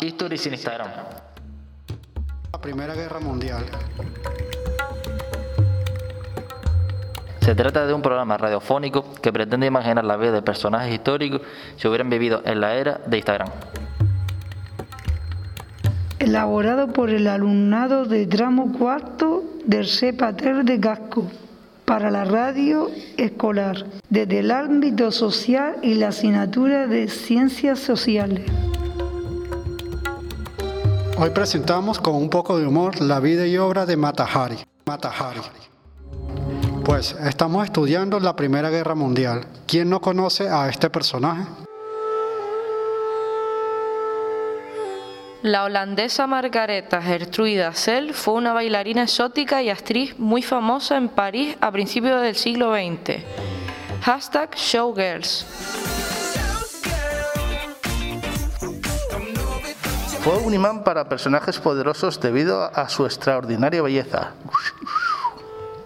Historias sin Instagram. La Primera Guerra Mundial. Se trata de un programa radiofónico que pretende imaginar la vida de personajes históricos si hubieran vivido en la era de Instagram. Elaborado por el alumnado de tramo cuarto del CEPATER de Gasco para la radio escolar desde el ámbito social y la asignatura de ciencias sociales. Hoy presentamos con un poco de humor la vida y obra de Matahari. Matahari. Pues estamos estudiando la Primera Guerra Mundial. ¿Quién no conoce a este personaje? La holandesa Margareta Gertruida Sell fue una bailarina exótica y actriz muy famosa en París a principios del siglo XX. Hashtag Showgirls. Fue un imán para personajes poderosos debido a su extraordinaria belleza.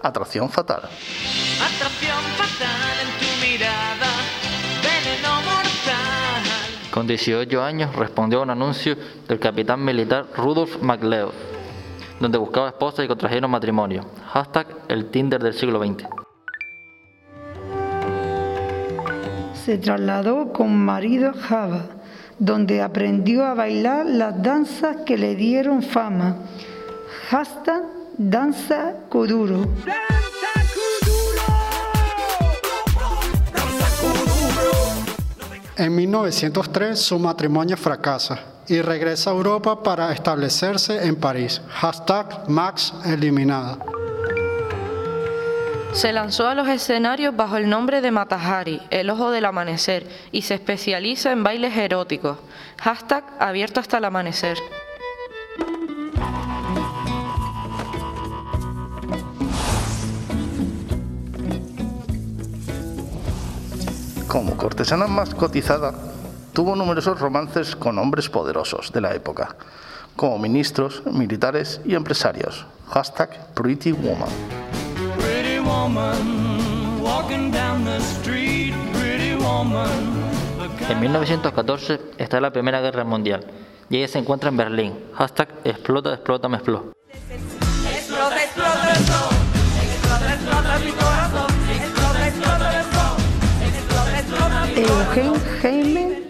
Atracción fatal. Atracción fatal en tu mirada, veneno mortal. Con 18 años respondió a un anuncio del capitán militar Rudolf MacLeod, donde buscaba esposa y contrajeron matrimonio. Hashtag el Tinder del siglo XX. Se trasladó con marido a Java, donde aprendió a bailar las danzas que le dieron fama. Hashtag danza kuduro. En 1903 su matrimonio fracasa y regresa a Europa para establecerse en París. Hashtag Max eliminada. Se lanzó a los escenarios bajo el nombre de Matahari, el ojo del amanecer, y se especializa en bailes eróticos. Hashtag abierto hasta el amanecer. Como cortesana más cotizada, tuvo numerosos romances con hombres poderosos de la época, como ministros, militares y empresarios. Hashtag Pretty Woman. En 1914 está la Primera Guerra Mundial y ella se encuentra en Berlín. Hashtag explota, explota, me explota. Eugen Heime,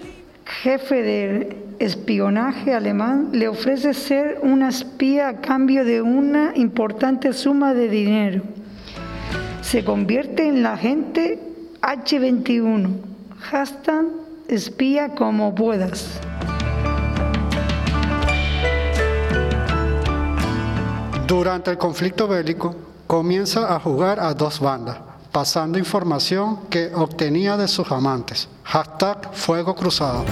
jefe de espionaje alemán, le ofrece ser una espía a cambio de una importante suma de dinero. Se convierte en la agente H21. Hashtag espía como puedas. Durante el conflicto bélico comienza a jugar a dos bandas, pasando información que obtenía de sus amantes. Hashtag Fuego Cruzado.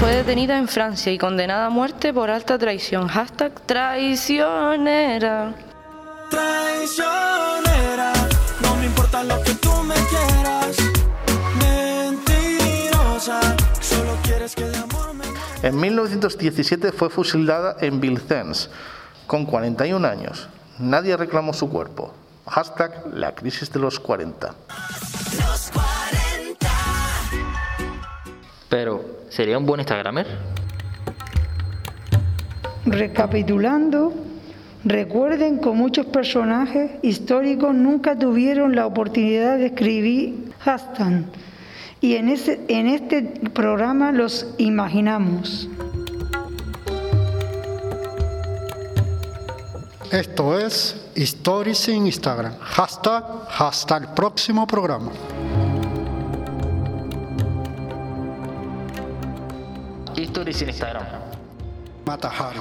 Fue detenida en Francia y condenada a muerte por alta traición. Hashtag traicionera. Traicionera, no me importa lo que tú me quieras. Mentirosa, solo quieres que de amor me. En 1917 fue fusilada en Vincennes con 41 años. Nadie reclamó su cuerpo. Hashtag la crisis de los 40. Pero, ¿sería un buen Instagramer? Recapitulando, recuerden que muchos personajes históricos nunca tuvieron la oportunidad de escribir hashtag y en, ese, en este programa los imaginamos. Esto es Stories en Instagram. Hashtag hasta el próximo programa. Historias sin Instagram. Matahari.